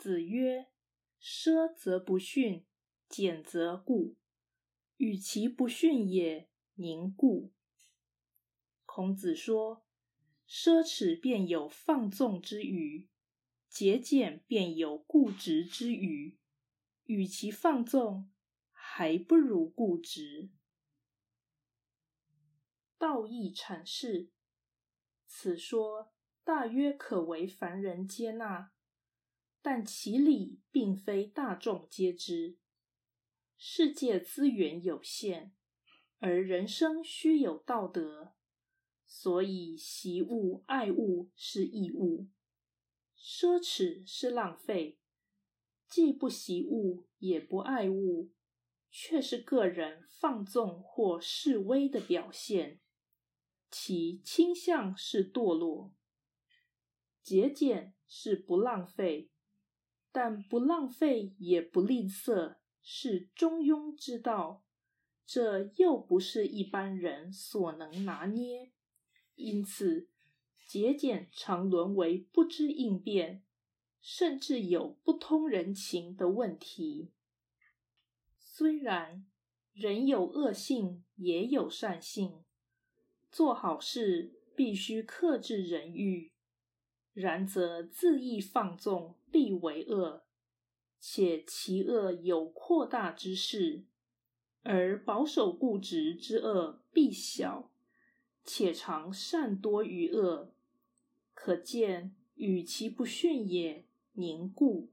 子曰：“奢则不逊，俭则固。与其不逊也，宁固。”孔子说：“奢侈便有放纵之余，节俭便有固执之余。与其放纵，还不如固执。”道义阐释，此说大约可为凡人接纳。但其理并非大众皆知。世界资源有限，而人生须有道德，所以习物爱物是义务，奢侈是浪费。既不习物也不爱物，却是个人放纵或示威的表现，其倾向是堕落。节俭是不浪费。但不浪费也不吝啬，是中庸之道。这又不是一般人所能拿捏，因此节俭常沦为不知应变，甚至有不通人情的问题。虽然人有恶性，也有善性，做好事必须克制人欲。然则恣意放纵，必为恶；且其恶有扩大之势，而保守固执之恶必小，且常善多于恶。可见，与其不逊也，凝固。